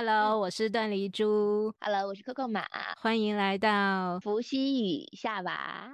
Hello，我是段丽珠。Hello，我是 Coco 马。欢迎来到伏羲与夏娃。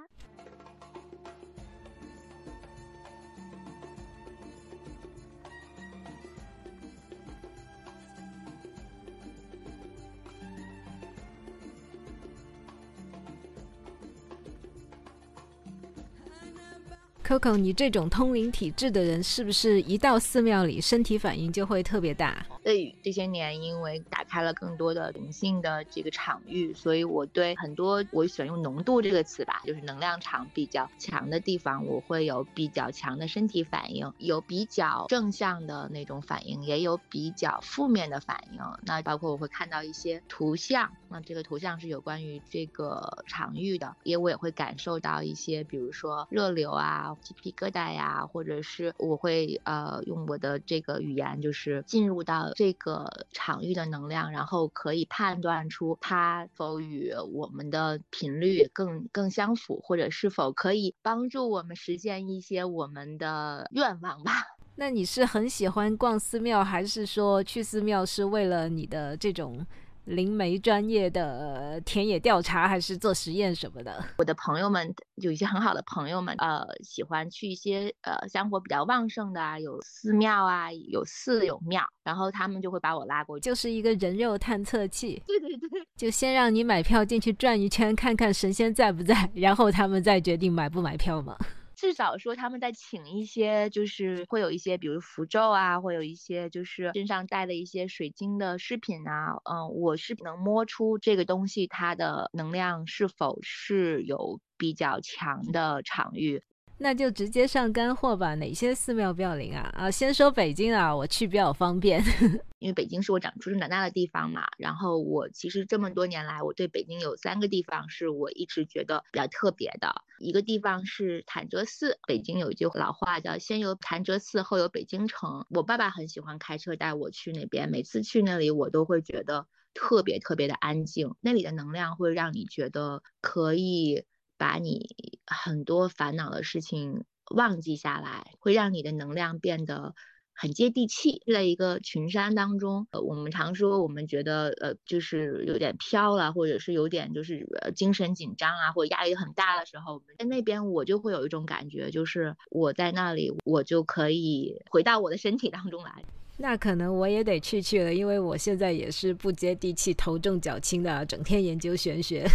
Coco，你这种通灵体质的人，是不是一到寺庙里，身体反应就会特别大？对，这些年因为打开了更多的灵性的这个场域，所以我对很多我喜欢用浓度这个词吧，就是能量场比较强的地方，我会有比较强的身体反应，有比较正向的那种反应，也有比较负面的反应。那包括我会看到一些图像，那这个图像是有关于这个场域的，也我也会感受到一些，比如说热流啊。鸡皮疙瘩呀，或者是我会呃用我的这个语言，就是进入到这个场域的能量，然后可以判断出它否与我们的频率更更相符，或者是否可以帮助我们实现一些我们的愿望吧。那你是很喜欢逛寺庙，还是说去寺庙是为了你的这种？灵媒专业的田野调查还是做实验什么的？我的朋友们有一些很好的朋友们，呃，喜欢去一些呃香火比较旺盛的啊，有寺庙啊，有寺有庙，然后他们就会把我拉过去，就是一个人肉探测器。对对对，就先让你买票进去转一圈，看看神仙在不在，然后他们再决定买不买票嘛。至少说他们在请一些，就是会有一些，比如符咒啊，会有一些就是身上带的一些水晶的饰品啊，嗯，我是能摸出这个东西它的能量是否是有比较强的场域。那就直接上干货吧。哪些寺庙比较灵啊？啊，先说北京啊，我去比较方便，因为北京是我长出生长大的地方嘛。然后我其实这么多年来，我对北京有三个地方是我一直觉得比较特别的。一个地方是潭柘寺，北京有一句老话叫“先有潭柘寺，后有北京城”。我爸爸很喜欢开车带我去那边，每次去那里我都会觉得特别特别的安静，那里的能量会让你觉得可以。把你很多烦恼的事情忘记下来，会让你的能量变得很接地气。在一个群山当中，呃，我们常说我们觉得呃，就是有点飘了，或者是有点就是精神紧张啊，或者压力很大的时候，在那边我就会有一种感觉，就是我在那里，我就可以回到我的身体当中来。那可能我也得去去了，因为我现在也是不接地气、头重脚轻的，整天研究玄学。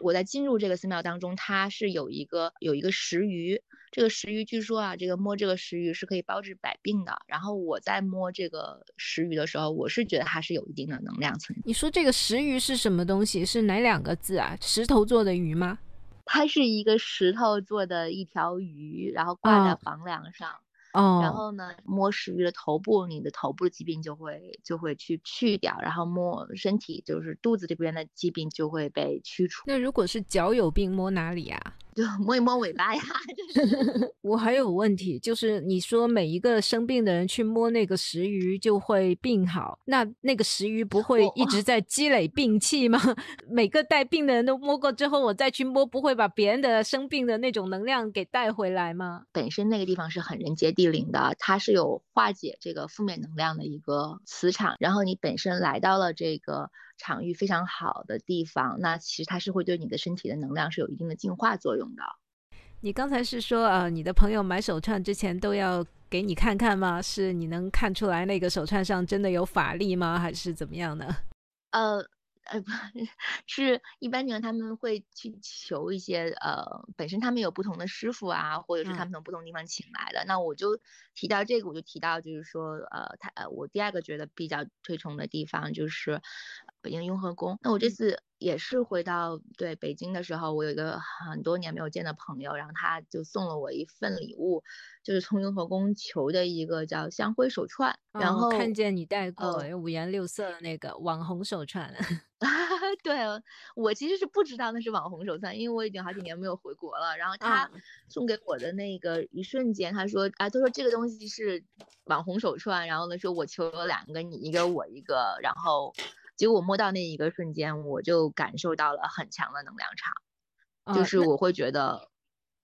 我在进入这个寺庙当中，它是有一个有一个石鱼，这个石鱼据说啊，这个摸这个石鱼是可以包治百病的。然后我在摸这个石鱼的时候，我是觉得它是有一定的能量层。你说这个石鱼是什么东西？是哪两个字啊？石头做的鱼吗？它是一个石头做的一条鱼，然后挂在房梁上。哦，然后呢，摸石鱼的头部，你的头部的疾病就会就会去去掉，然后摸身体，就是肚子这边的疾病就会被驱除。那如果是脚有病，摸哪里呀？就摸一摸尾巴呀。我还有问题，就是你说每一个生病的人去摸那个石鱼就会病好，那那个石鱼不会一直在积累病气吗？每个带病的人都摸过之后，我再去摸，不会把别人的生病的那种能量给带回来吗？本身那个地方是很人杰地灵的，它是有化解这个负面能量的一个磁场，然后你本身来到了这个。场域非常好的地方，那其实它是会对你的身体的能量是有一定的净化作用的。你刚才是说，呃，你的朋友买手串之前都要给你看看吗？是你能看出来那个手串上真的有法力吗？还是怎么样呢？呃。呃，不 是一般情况，他们会去求一些呃，本身他们有不同的师傅啊，或者是他们从不同地方请来的。那我就提到这个，我就提到就是说，呃，他呃，我第二个觉得比较推崇的地方就是北京雍和宫。那我这次也是回到对北京的时候，我有一个很多年没有见的朋友，然后他就送了我一份礼物。就是从雍和宫求的一个叫香灰手串，然后看见你戴过五颜六色的那个网红手串。对，我其实是不知道那是网红手串，因为我已经好几年没有回国了。然后他送给我的那个一瞬间，他说啊，他说这个东西是网红手串，然后呢说我求了两个，你一个我一个，然后结果我摸到那一个瞬间，我就感受到了很强的能量场，就是我会觉得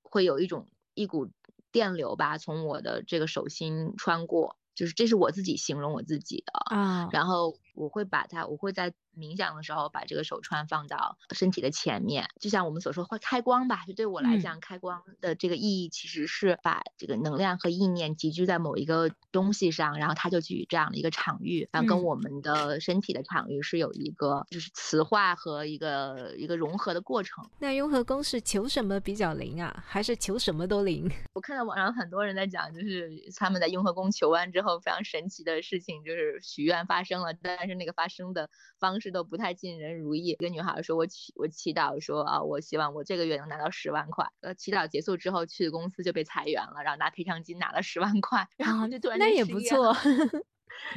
会有一种一股。电流吧，从我的这个手心穿过，就是这是我自己形容我自己的啊。然后我会把它，我会在冥想的时候把这个手串放到身体的前面，就像我们所说会开光吧。就对我来讲，开光的这个意义其实是把这个能量和意念集聚在某一个东西上，然后它就具这样的一个场域，然后跟我们的身体的场域是有一个就是磁化和一个一个融合的过程。那雍和宫是求什么比较灵啊？还是求什么都灵？我看到网上很多人在讲，就是他们在雍和宫求完之后，非常神奇的事情就是许愿发生了，但是那个发生的方式都不太尽人如意。一个女孩说：“我祈我祈祷说啊，我希望我这个月能拿到十万块。”呃，祈祷结束之后去公司就被裁员了，然后拿赔偿金拿了十万块，然后就突然那也不错。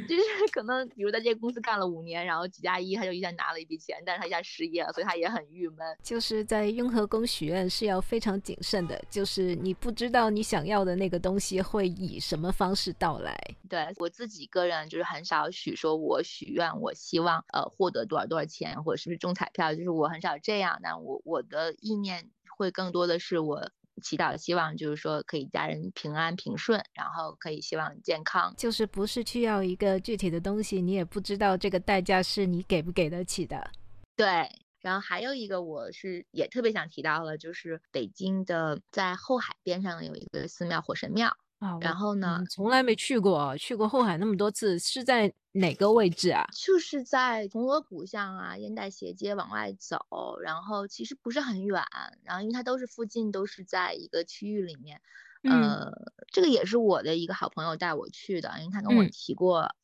就是 可能，比如在这个公司干了五年，然后几加一，他就一下拿了一笔钱，但是他一下失业了，所以他也很郁闷。就是在雍和宫许愿是要非常谨慎的，就是你不知道你想要的那个东西会以什么方式到来。对我自己个人就是很少许说，我许愿，我希望呃获得多少多少钱，或者是不是中彩票，就是我很少这样。那我我的意念会更多的是我。祈祷希望就是说可以家人平安平顺，然后可以希望健康，就是不是去要一个具体的东西，你也不知道这个代价是你给不给得起的。对，然后还有一个我是也特别想提到了，就是北京的在后海边上有一个寺庙火神庙。啊，然后呢？从来没去过，去过后海那么多次，是在哪个位置啊？就是在铜锣鼓巷啊，烟袋斜街往外走，然后其实不是很远，然后因为它都是附近，都是在一个区域里面。呃，这个也是我的一个好朋友带我去的，因为他跟我提过，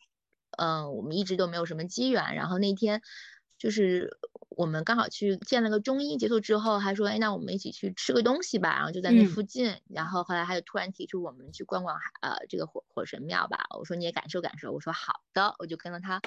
嗯，我们一直都没有什么机缘，然后那天。就是我们刚好去见了个中医，结束之后还说，哎，那我们一起去吃个东西吧。然后就在那附近，然后后来他就突然提出我们去逛逛，呃，这个火火神庙吧。我说你也感受感受。我说好的，我就跟了他。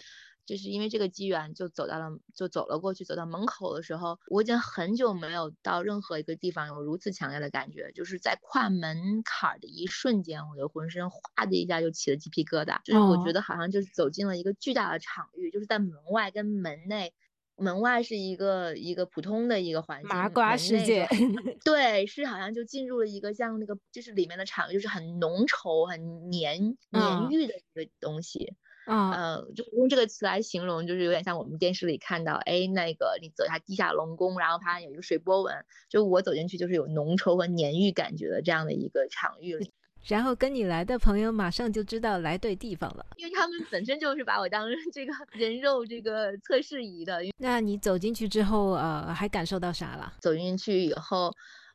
就是因为这个机缘，就走到了，就走了过去。走到门口的时候，我已经很久没有到任何一个地方有如此强烈的感觉。就是在跨门槛的一瞬间，我就浑身哗的一下就起了鸡皮疙瘩。就是我觉得好像就是走进了一个巨大的场域，就是在门外跟门内。门外是一个一个普通的一个环境，麻瓜世界，对，是好像就进入了一个像那个，就是里面的场域，就是很浓稠、很黏黏郁的一个东西。啊，呃，就用这个词来形容，就是有点像我们电视里看到，哎，那个你走下地下龙宫，然后它有一个水波纹，就我走进去就是有浓稠和黏郁感觉的这样的一个场域里。然后跟你来的朋友马上就知道来对地方了，因为他们本身就是把我当这个 人肉这个测试仪的。那你走进去之后，呃，还感受到啥了？走进去以后，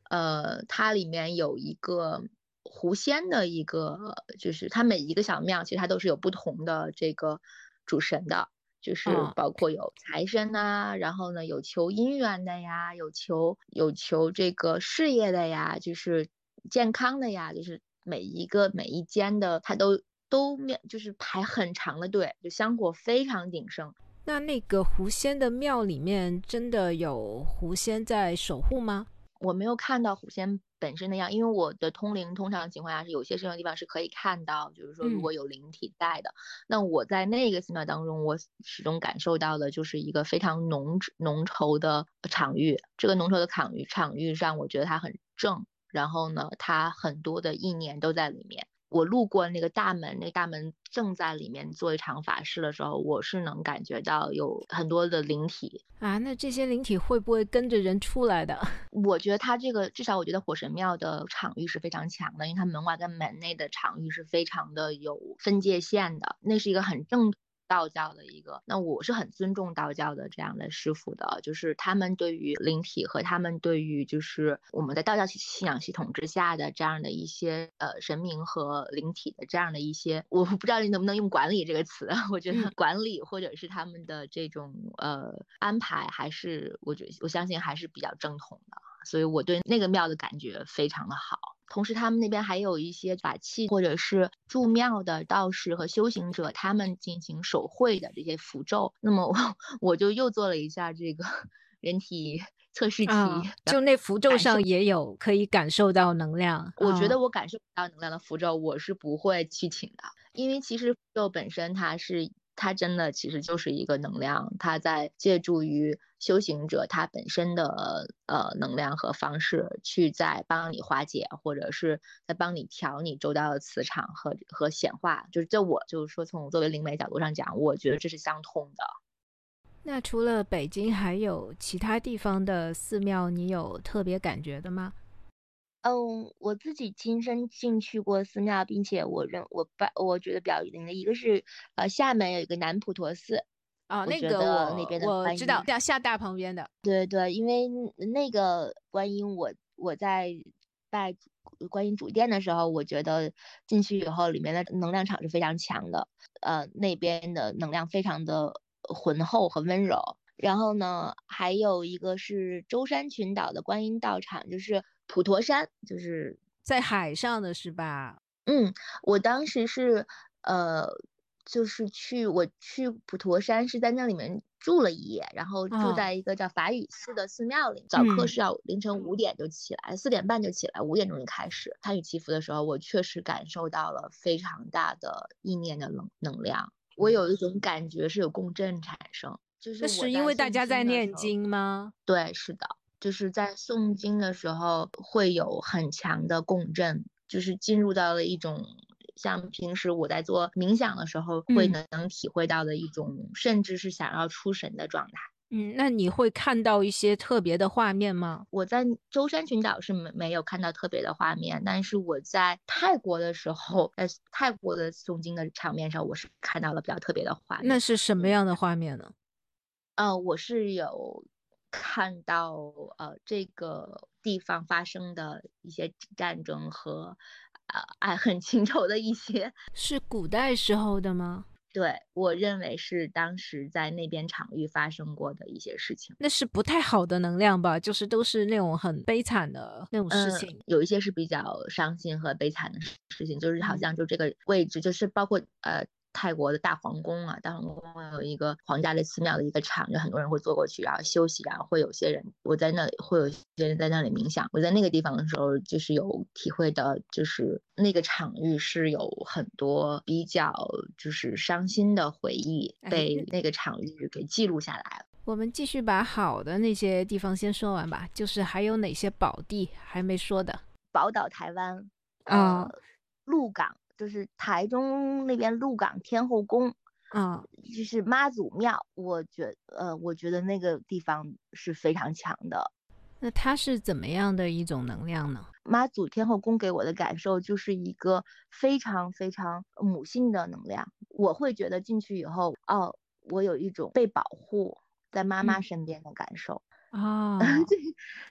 呃，它里面有一个狐仙的一个，就是它每一个小庙其实它都是有不同的这个主神的，就是包括有财神呐，然后呢有求姻缘的呀，有求有求这个事业的呀，就是健康的呀，就是。每一个每一间的，它都都面就是排很长的队，就香火非常鼎盛。那那个狐仙的庙里面真的有狐仙在守护吗？我没有看到狐仙本身的样，因为我的通灵通常情况下是有些什么地方是可以看到，就是说如果有灵体在的。那我在那个寺庙当中，我始终感受到的就是一个非常浓浓稠的场域。这个浓稠的场域场域上，我觉得它很正。然后呢，它很多的意念都在里面。我路过那个大门，那大门正在里面做一场法事的时候，我是能感觉到有很多的灵体啊。那这些灵体会不会跟着人出来的？我觉得它这个至少，我觉得火神庙的场域是非常强的，因为它门外跟门内的场域是非常的有分界线的，那是一个很正。道教的一个，那我是很尊重道教的这样的师傅的，就是他们对于灵体和他们对于就是我们在道教信仰系统之下的这样的一些呃神明和灵体的这样的一些，我不知道你能不能用管理这个词，我觉得管理或者是他们的这种呃安排，还是我觉得我相信还是比较正统的，所以我对那个庙的感觉非常的好。同时，他们那边还有一些法器，或者是住庙的道士和修行者，他们进行手绘的这些符咒。那么我我就又做了一下这个 人体测试题，就那符咒上也有可以感受到能量。我觉得我感受不到能量的符咒，我是不会去请的，因为其实符咒本身它是。它真的其实就是一个能量，它在借助于修行者他本身的呃能量和方式，去在帮你化解，或者是在帮你调你周遭的磁场和和显化。就是这，我就是说从作为灵媒角度上讲，我觉得这是相通的。那除了北京，还有其他地方的寺庙，你有特别感觉的吗？嗯，我自己亲身进去过寺庙，并且我认我拜我觉得比较灵的一个是，呃，厦门有一个南普陀寺，啊，那个我那边的我知道，在厦大旁边的。对对，因为那个观音，我我在拜观音主殿的时候，我觉得进去以后，里面的能量场是非常强的，呃，那边的能量非常的浑厚和温柔。然后呢，还有一个是舟山群岛的观音道场，就是。普陀山就是在海上的是吧？嗯，我当时是呃，就是去我去普陀山是在那里面住了一夜，然后住在一个叫法语寺的寺庙里。早课是要凌晨五点就起来，四点半就起来，五点钟就开始参与祈福的时候，我确实感受到了非常大的意念的能能量。我有一种感觉是有共振产生，就是是因为大家在念经吗？对，是的。就是在诵经的时候会有很强的共振，就是进入到了一种像平时我在做冥想的时候会能能体会到的一种，甚至是想要出神的状态。嗯，那你会看到一些特别的画面吗？我在舟山群岛是没没有看到特别的画面，但是我在泰国的时候，在泰国的诵经的场面上，我是看到了比较特别的画面。那是什么样的画面呢？呃，我是有。看到呃这个地方发生的一些战争和呃爱恨情仇的一些，是古代时候的吗？对我认为是当时在那边场域发生过的一些事情。那是不太好的能量吧？就是都是那种很悲惨的那种事情。有一些是比较伤心和悲惨的事情，就是好像就这个位置，就是包括呃。泰国的大皇宫啊，大皇宫有一个皇家的寺庙的一个场，就很多人会坐过去，然后休息，然后会有些人，我在那里会有一些人在那里冥想。我在那个地方的时候，就是有体会到，就是那个场域是有很多比较就是伤心的回忆被那个场域给记录下来了。我们继续把好的那些地方先说完吧，就是还有哪些宝地还没说的？宝岛台湾啊，鹿港。就是台中那边鹿港天后宫，啊，就是妈祖庙，我觉呃，我觉得那个地方是非常强的。那它是怎么样的一种能量呢？妈祖天后宫给我的感受就是一个非常非常母性的能量，我会觉得进去以后，哦，我有一种被保护在妈妈身边的感受啊。对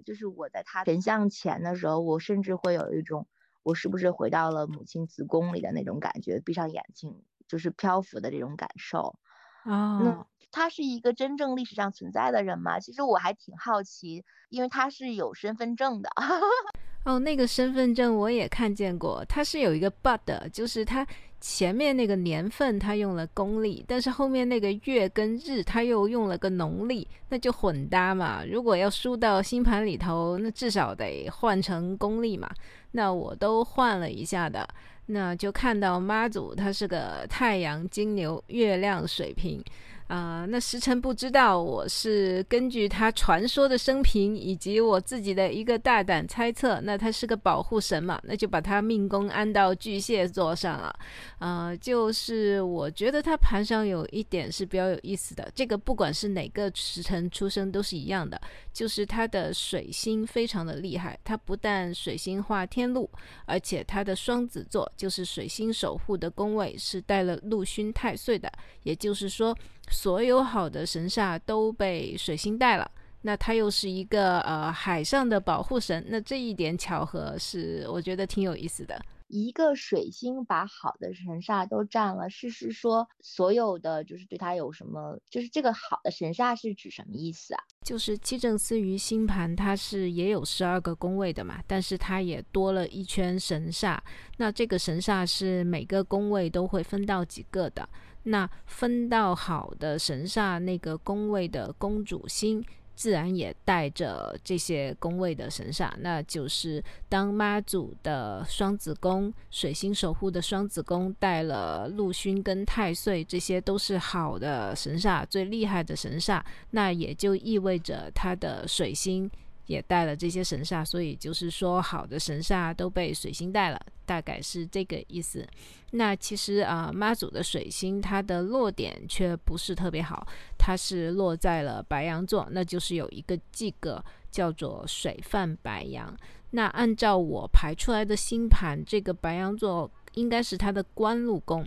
就是我在她神像前的时候，我甚至会有一种。我是不是回到了母亲子宫里的那种感觉？闭上眼睛就是漂浮的这种感受啊。那他是一个真正历史上存在的人吗？其实我还挺好奇，因为他是有身份证的。哦，那个身份证我也看见过，它是有一个 but，就是它前面那个年份他用了公历，但是后面那个月跟日他又用了个农历，那就混搭嘛。如果要输到星盘里头，那至少得换成公历嘛。那我都换了一下的，那就看到妈祖，他是个太阳金牛，月亮水瓶。啊，那时辰不知道，我是根据他传说的生平以及我自己的一个大胆猜测，那他是个保护神嘛，那就把他命宫安到巨蟹座上了。啊，就是我觉得他盘上有一点是比较有意思的，这个不管是哪个时辰出生都是一样的，就是他的水星非常的厉害，他不但水星化天禄，而且他的双子座就是水星守护的宫位是带了禄勋太岁的，也就是说。所有好的神煞都被水星带了，那他又是一个呃海上的保护神，那这一点巧合是我觉得挺有意思的。一个水星把好的神煞都占了，是是说所有的就是对他有什么？就是这个好的神煞是指什么意思啊？就是七正司于星盘，它是也有十二个宫位的嘛，但是它也多了一圈神煞。那这个神煞是每个宫位都会分到几个的。那分到好的神煞那个宫位的公主星，自然也带着这些宫位的神煞，那就是当妈祖的双子宫、水星守护的双子宫带了禄勋跟太岁，这些都是好的神煞，最厉害的神煞，那也就意味着他的水星也带了这些神煞，所以就是说好的神煞都被水星带了，大概是这个意思。那其实啊，妈祖的水星它的落点却不是特别好，它是落在了白羊座，那就是有一个忌格叫做水犯白羊。那按照我排出来的星盘，这个白羊座应该是它的官禄宫。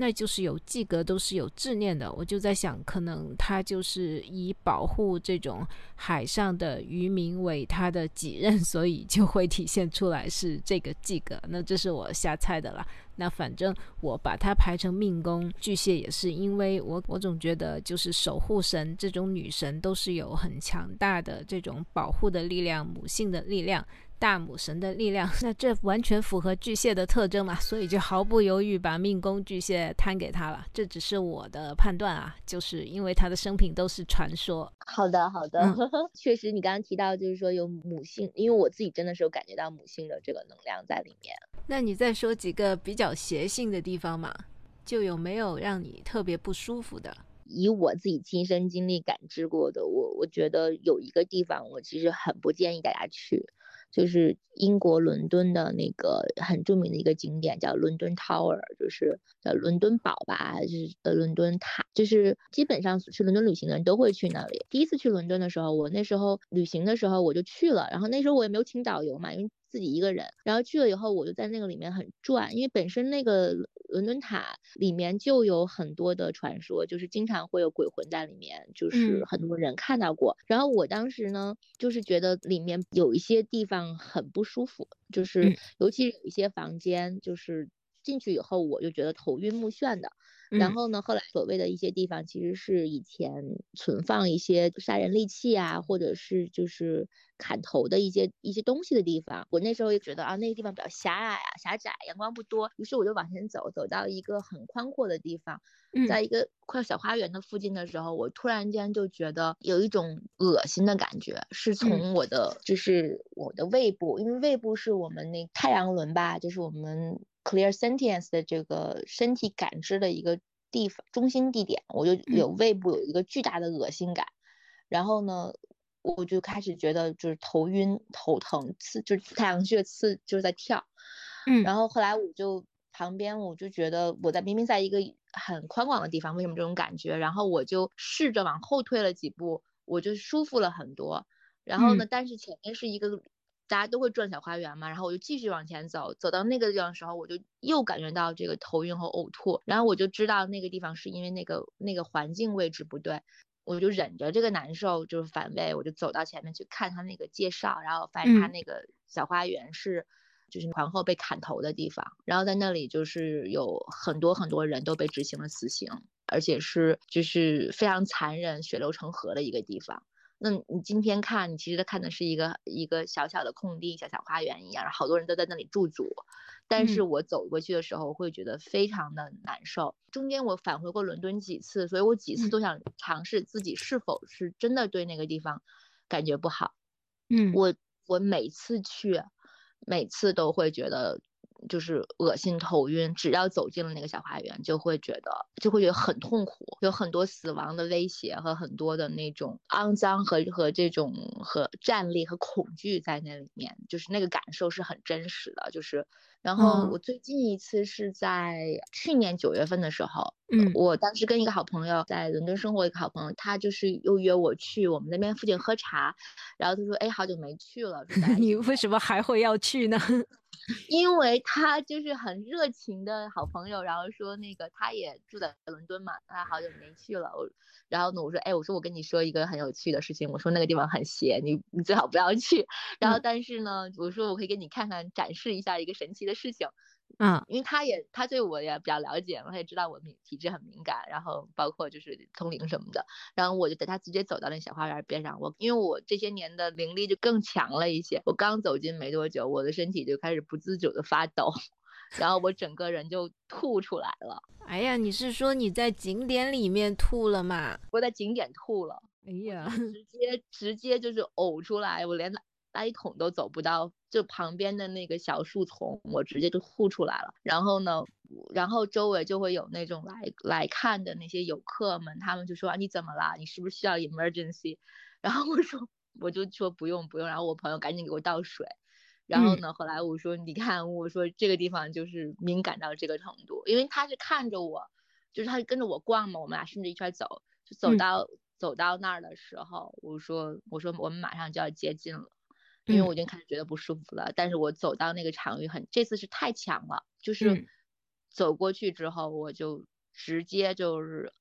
那就是有记格，都是有执念的。我就在想，可能他就是以保护这种海上的渔民为他的己任，所以就会体现出来是这个记格。那这是我瞎猜的啦。那反正我把它排成命宫，巨蟹也是，因为我我总觉得就是守护神这种女神都是有很强大的这种保护的力量，母性的力量。大母神的力量，那这完全符合巨蟹的特征嘛，所以就毫不犹豫把命宫巨蟹摊给他了。这只是我的判断啊，就是因为他的生平都是传说。好的，好的，确实，你刚刚提到就是说有母性，因为我自己真的是有感觉到母性的这个能量在里面。那你再说几个比较邪性的地方嘛？就有没有让你特别不舒服的？以我自己亲身经历感知过的，我我觉得有一个地方，我其实很不建议大家去。就是英国伦敦的那个很著名的一个景点，叫伦敦 Tower，就是叫伦敦堡吧，就是呃伦敦塔，就是基本上去伦敦旅行的人都会去那里。第一次去伦敦的时候，我那时候旅行的时候我就去了，然后那时候我也没有请导游嘛，因为。自己一个人，然后去了以后，我就在那个里面很转，因为本身那个伦敦塔里面就有很多的传说，就是经常会有鬼魂在里面，就是很多人看到过。然后我当时呢，就是觉得里面有一些地方很不舒服，就是尤其有一些房间，就是进去以后我就觉得头晕目眩的。然后呢，后来所谓的一些地方，其实是以前存放一些杀人利器啊，或者是就是砍头的一些一些东西的地方。我那时候也觉得啊，那个地方比较狭隘啊，狭窄，阳光不多。于是我就往前走，走到一个很宽阔的地方，在一个快小花园的附近的时候，我突然间就觉得有一种恶心的感觉，是从我的就是我的胃部，因为胃部是我们那太阳轮吧，就是我们。Clear sentience 的这个身体感知的一个地方中心地点，我就有胃部有一个巨大的恶心感，然后呢，我就开始觉得就是头晕头疼，刺就是太阳穴刺就是在跳，嗯，然后后来我就旁边我就觉得我在明明在一个很宽广的地方，为什么这种感觉？然后我就试着往后退了几步，我就舒服了很多，然后呢，但是前面是一个。大家都会转小花园嘛，然后我就继续往前走，走到那个地方的时候，我就又感觉到这个头晕和呕吐，然后我就知道那个地方是因为那个那个环境位置不对，我就忍着这个难受，就是反胃，我就走到前面去看他那个介绍，然后发现他那个小花园是就是皇后被砍头的地方，然后在那里就是有很多很多人都被执行了死刑，而且是就是非常残忍、血流成河的一个地方。那你今天看，你其实他看的是一个一个小小的空地，小小花园一样，然后好多人都在那里驻足。但是我走过去的时候，会觉得非常的难受。中间我返回过伦敦几次，所以我几次都想尝试自己是否是真的对那个地方感觉不好。嗯，我我每次去，每次都会觉得。就是恶心、头晕，只要走进了那个小花园，就会觉得就会觉得很痛苦，有很多死亡的威胁和很多的那种肮脏和和这种和战栗和恐惧在那里面，就是那个感受是很真实的。就是，然后我最近一次是在去年九月份的时候，嗯，我当时跟一个好朋友在伦敦生活，一个好朋友，他就是又约我去我们那边附近喝茶，然后他说，哎，好久没去了，你为什么还会要去呢？因为他就是很热情的好朋友，然后说那个他也住在伦敦嘛，他好久没去了。我，然后呢，我说，哎，我说我跟你说一个很有趣的事情，我说那个地方很邪，你你最好不要去。然后但是呢，我说我可以给你看看，展示一下一个神奇的事情。嗯，因为他也他对我也比较了解嘛，他也知道我敏体质很敏感，然后包括就是通灵什么的，然后我就带他直接走到那小花园边上，我因为我这些年的灵力就更强了一些，我刚走进没多久，我的身体就开始不自主的发抖，然后我整个人就吐出来了。哎呀，你是说你在景点里面吐了吗？我在景点吐了。哎呀，直接直接就是呕出来，我连垃圾桶都走不到，就旁边的那个小树丛，我直接就吐出来了。然后呢，然后周围就会有那种来来看的那些游客们，他们就说啊你怎么了？你是不是需要 emergency？然后我说我就说不用不用，然后我朋友赶紧给我倒水。然后呢，后来我说你看，我说这个地方就是敏感到这个程度，因为他是看着我，就是他跟着我逛嘛，我们俩顺着一圈走，就走到走到那儿的时候，我说我说我们马上就要接近了。因为我已经开始觉得不舒服了，但是我走到那个场域很，这次是太强了，就是走过去之后，我就直接就是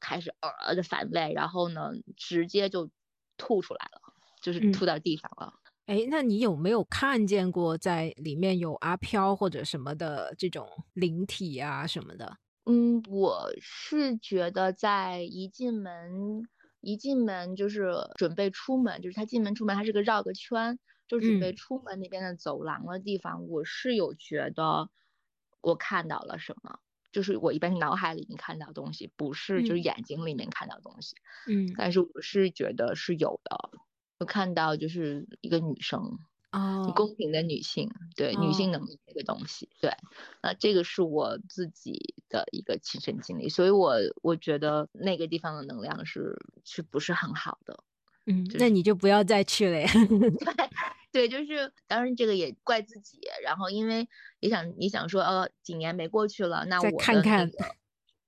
开始呃的反胃，然后呢，直接就吐出来了，就是吐到地上了。哎，那你有没有看见过在里面有阿飘或者什么的这种灵体啊什么的？嗯，我是觉得在一进门，一进门就是准备出门，就是他进门出门，他是个绕个圈。就准备出门那边的走廊的地方，我是有觉得我看到了什么，就是我一般是脑海里面看到东西，不是就是眼睛里面看到东西。嗯，但是我是觉得是有的，我看到就是一个女生，哦，公平的女性，对女性能力这个东西，对，那这个是我自己的一个亲身经历，所以我我觉得那个地方的能量是是不是很好的。嗯，那你就不要再去了呀。对，就是当然这个也怪自己，然后因为也想也想说，呃，几年没过去了，那我看看，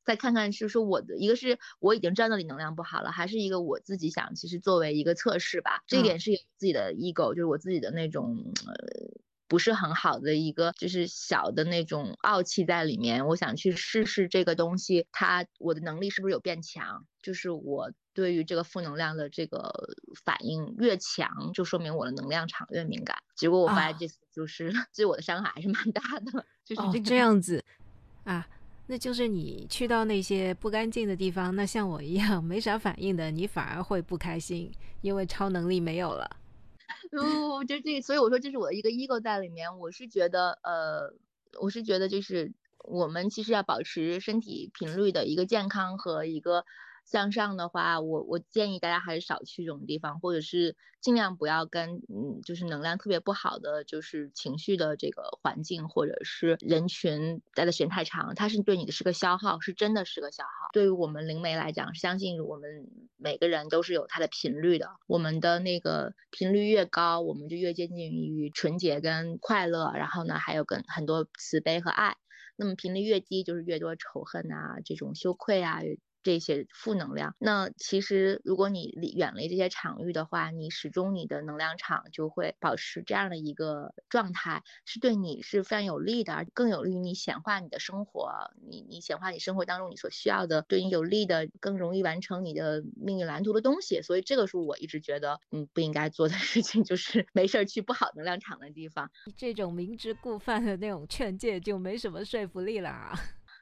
再看看是说我的一个是我已经知道那里能量不好了，还是一个我自己想其实作为一个测试吧，这一点是有自己的 ego，就是我自己的那种呃。不是很好的一个，就是小的那种傲气在里面。我想去试试这个东西，它我的能力是不是有变强？就是我对于这个负能量的这个反应越强，就说明我的能量场越敏感。结果我发现这次就是 对我的伤害还是蛮大的。就是这这样子啊，那就是你去到那些不干净的地方，那像我一样没啥反应的，你反而会不开心，因为超能力没有了。不，就这，所以我说这是我的一个 ego 在里面。我是觉得，呃，我是觉得就是我们其实要保持身体频率的一个健康和一个。向上的话，我我建议大家还是少去这种地方，或者是尽量不要跟嗯，就是能量特别不好的，就是情绪的这个环境或者是人群待的时间太长，它是对你的是个消耗，是真的是个消耗。对于我们灵媒来讲，相信我们每个人都是有它的频率的，我们的那个频率越高，我们就越接近于纯洁跟快乐，然后呢，还有跟很多慈悲和爱。那么频率越低，就是越多仇恨啊，这种羞愧啊。这些负能量，那其实如果你离远离这些场域的话，你始终你的能量场就会保持这样的一个状态，是对你是非常有利的，而更有利于你显化你的生活，你你显化你生活当中你所需要的，对你有利的，更容易完成你的命运蓝图的东西。所以这个是我一直觉得，嗯，不应该做的事情，就是没事儿去不好能量场的地方。这种明知故犯的那种劝诫就没什么说服力了啊。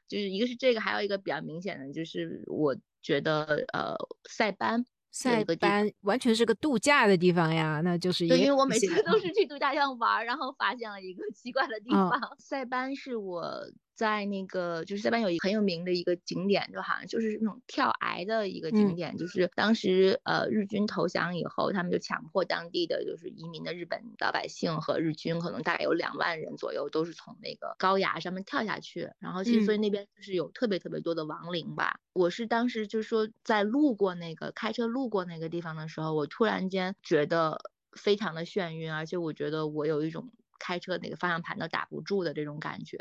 就是一个是这个，还有一个比较明显的，就是我觉得呃，塞班，塞班完全是个度假的地方呀，那就是因为我每次都是去度假上玩，然后发现了一个奇怪的地方，塞班是我。在那个就是塞班有一个很有名的一个景点，就好像就是那种跳崖的一个景点，就是当时呃日军投降以后，他们就强迫当地的就是移民的日本老百姓和日军，可能大概有两万人左右，都是从那个高崖上面跳下去，然后其实所以那边就是有特别特别多的亡灵吧。我是当时就是说在路过那个开车路过那个地方的时候，我突然间觉得非常的眩晕，而且我觉得我有一种开车那个方向盘都打不住的这种感觉。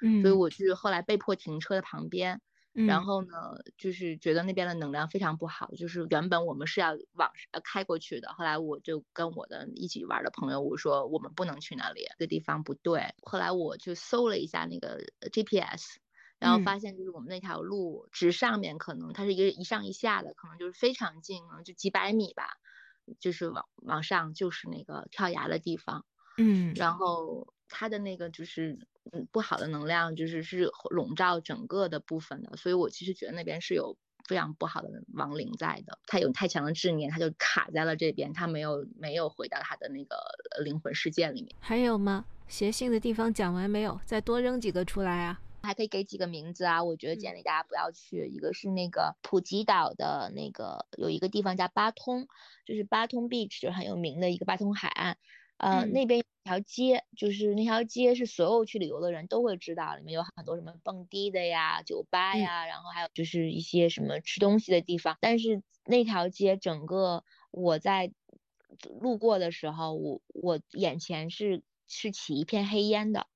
嗯，所以我就是后来被迫停车的旁边，然后呢，就是觉得那边的能量非常不好，就是原本我们是要往呃开过去的，后来我就跟我的一起玩的朋友我说我们不能去那里，这地方不对。后来我就搜了一下那个 GPS，然后发现就是我们那条路直上面可能它是一个一上一下的，可能就是非常近，可能就几百米吧，就是往往上就是那个跳崖的地方，嗯，然后它的那个就是。嗯，不好的能量就是是笼罩整个的部分的，所以我其实觉得那边是有非常不好的亡灵在的，他有太强的执念，他就卡在了这边，他没有没有回到他的那个灵魂世界里面。还有吗？邪性的地方讲完没有？再多扔几个出来啊！还可以给几个名字啊，我觉得建议大家不要去。一个是那个普吉岛的那个有一个地方叫巴通，就是巴通 beach 很有名的一个巴通海岸。呃，那边有条街，就是那条街是所有去旅游的人都会知道，里面有很多什么蹦迪的呀、酒吧呀，然后还有就是一些什么吃东西的地方。但是那条街整个我在路过的时候，我我眼前是是起一片黑烟的。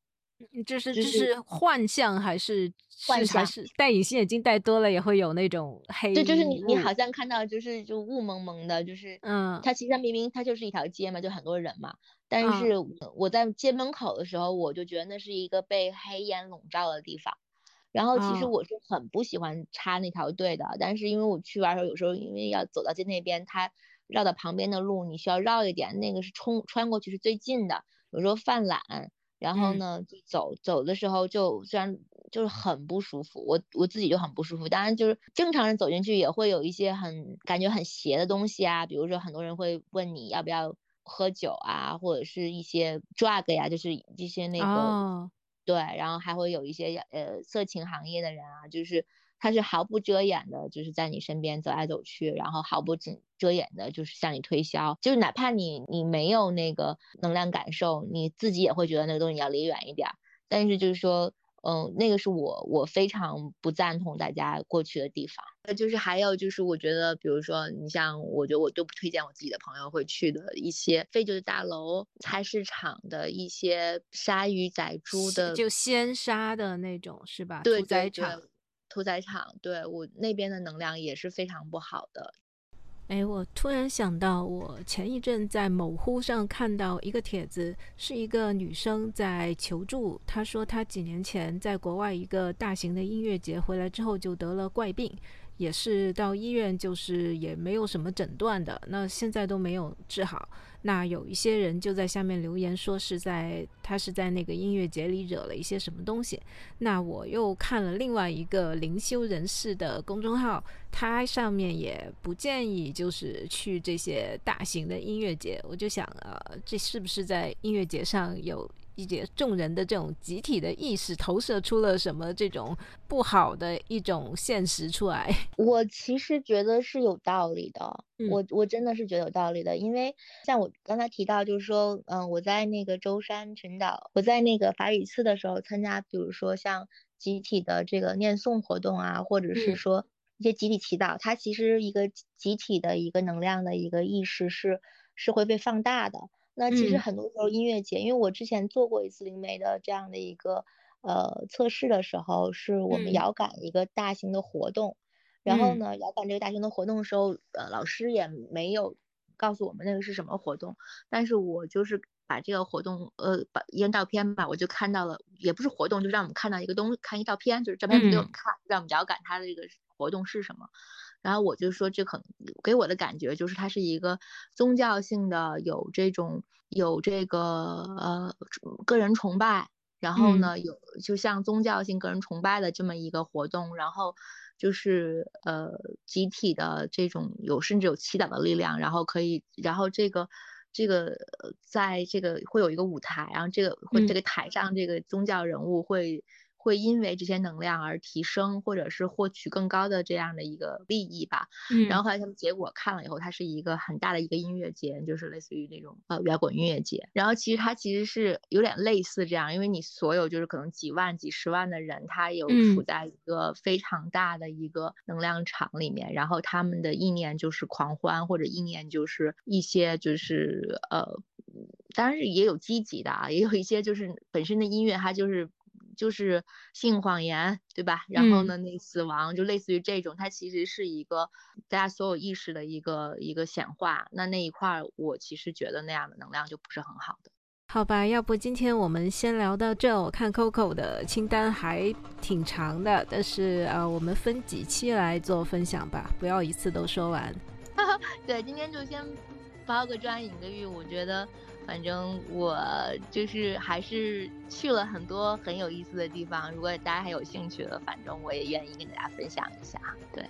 这是这是幻象还是幻象？是戴隐形眼镜戴多了也会有那种黑？对，就是你你好像看到就是就雾蒙蒙的，就是嗯，它其实明明它就是一条街嘛，就很多人嘛。但是我在街门口的时候，我就觉得那是一个被黑烟笼罩的地方。然后其实我是很不喜欢插那条队的，但是因为我去玩的时候，有时候因为要走到街那边，它绕到旁边的路，你需要绕一点，那个是冲穿过去是最近的，有时候犯懒。然后呢，就走走的时候就虽然就是很不舒服，我我自己就很不舒服。当然就是正常人走进去也会有一些很感觉很邪的东西啊，比如说很多人会问你要不要喝酒啊，或者是一些 drug 呀，就是一些那个对，然后还会有一些呃色情行业的人啊，就是。他是毫不遮掩的，就是在你身边走来走去，然后毫不遮遮掩的，就是向你推销。就是哪怕你你没有那个能量感受，你自己也会觉得那个东西要离远一点。但是就是说，嗯，那个是我我非常不赞同大家过去的地方。那就是还有就是，我觉得，比如说你像，我觉得我都不推荐我自己的朋友会去的一些废旧的大楼、菜市场的一些杀鱼宰猪的，就鲜杀的那种，是吧？屠宰场。屠宰场，对我那边的能量也是非常不好的。哎，我突然想到，我前一阵在某乎上看到一个帖子，是一个女生在求助。她说，她几年前在国外一个大型的音乐节回来之后，就得了怪病。也是到医院，就是也没有什么诊断的，那现在都没有治好。那有一些人就在下面留言说是在他是在那个音乐节里惹了一些什么东西。那我又看了另外一个灵修人士的公众号，他上面也不建议就是去这些大型的音乐节。我就想啊，这是不是在音乐节上有？一些众人的这种集体的意识投射出了什么这种不好的一种现实出来？我其实觉得是有道理的，我我真的是觉得有道理的，因为像我刚才提到，就是说，嗯，我在那个舟山群岛，我在那个法语寺的时候参加，比如说像集体的这个念诵活动啊，或者是说一些集体祈祷，它其实一个集体的一个能量的一个意识是是会被放大的。那其实很多时候音乐节，因为我之前做过一次灵媒的这样的一个呃测试的时候，是我们遥感一个大型的活动，然后呢遥感这个大型的活动的时候，呃老师也没有告诉我们那个是什么活动，但是我就是把这个活动呃把一张照片吧，我就看到了，也不是活动，就让我们看到一个东看一照片，就是照片给我们看，让我们遥感它的这个活动是什么。然后我就说，这可能给我的感觉就是它是一个宗教性的，有这种有这个呃个人崇拜，然后呢有就像宗教性个人崇拜的这么一个活动，然后就是呃集体的这种有甚至有祈祷的力量，然后可以，然后这个这个在这个会有一个舞台，然后这个会这个台上这个宗教人物会。会因为这些能量而提升，或者是获取更高的这样的一个利益吧。嗯，然后后来他们结果看了以后，它是一个很大的一个音乐节，就是类似于那种呃摇滚音乐节。然后其实它其实是有点类似这样，因为你所有就是可能几万、几十万的人，他有处在一个非常大的一个能量场里面，然后他们的意念就是狂欢，或者意念就是一些就是呃，当然是也有积极的啊，也有一些就是本身的音乐它就是。就是性谎言，对吧？然后呢，那死亡就类似于这种，它其实是一个大家所有意识的一个一个显化。那那一块，我其实觉得那样的能量就不是很好的。好吧，要不今天我们先聊到这。我看 Coco 的清单还挺长的，但是呃，我们分几期来做分享吧，不要一次都说完。对，今天就先抛个砖引个玉，我觉得。反正我就是还是去了很多很有意思的地方，如果大家还有兴趣的，反正我也愿意跟大家分享一下。对，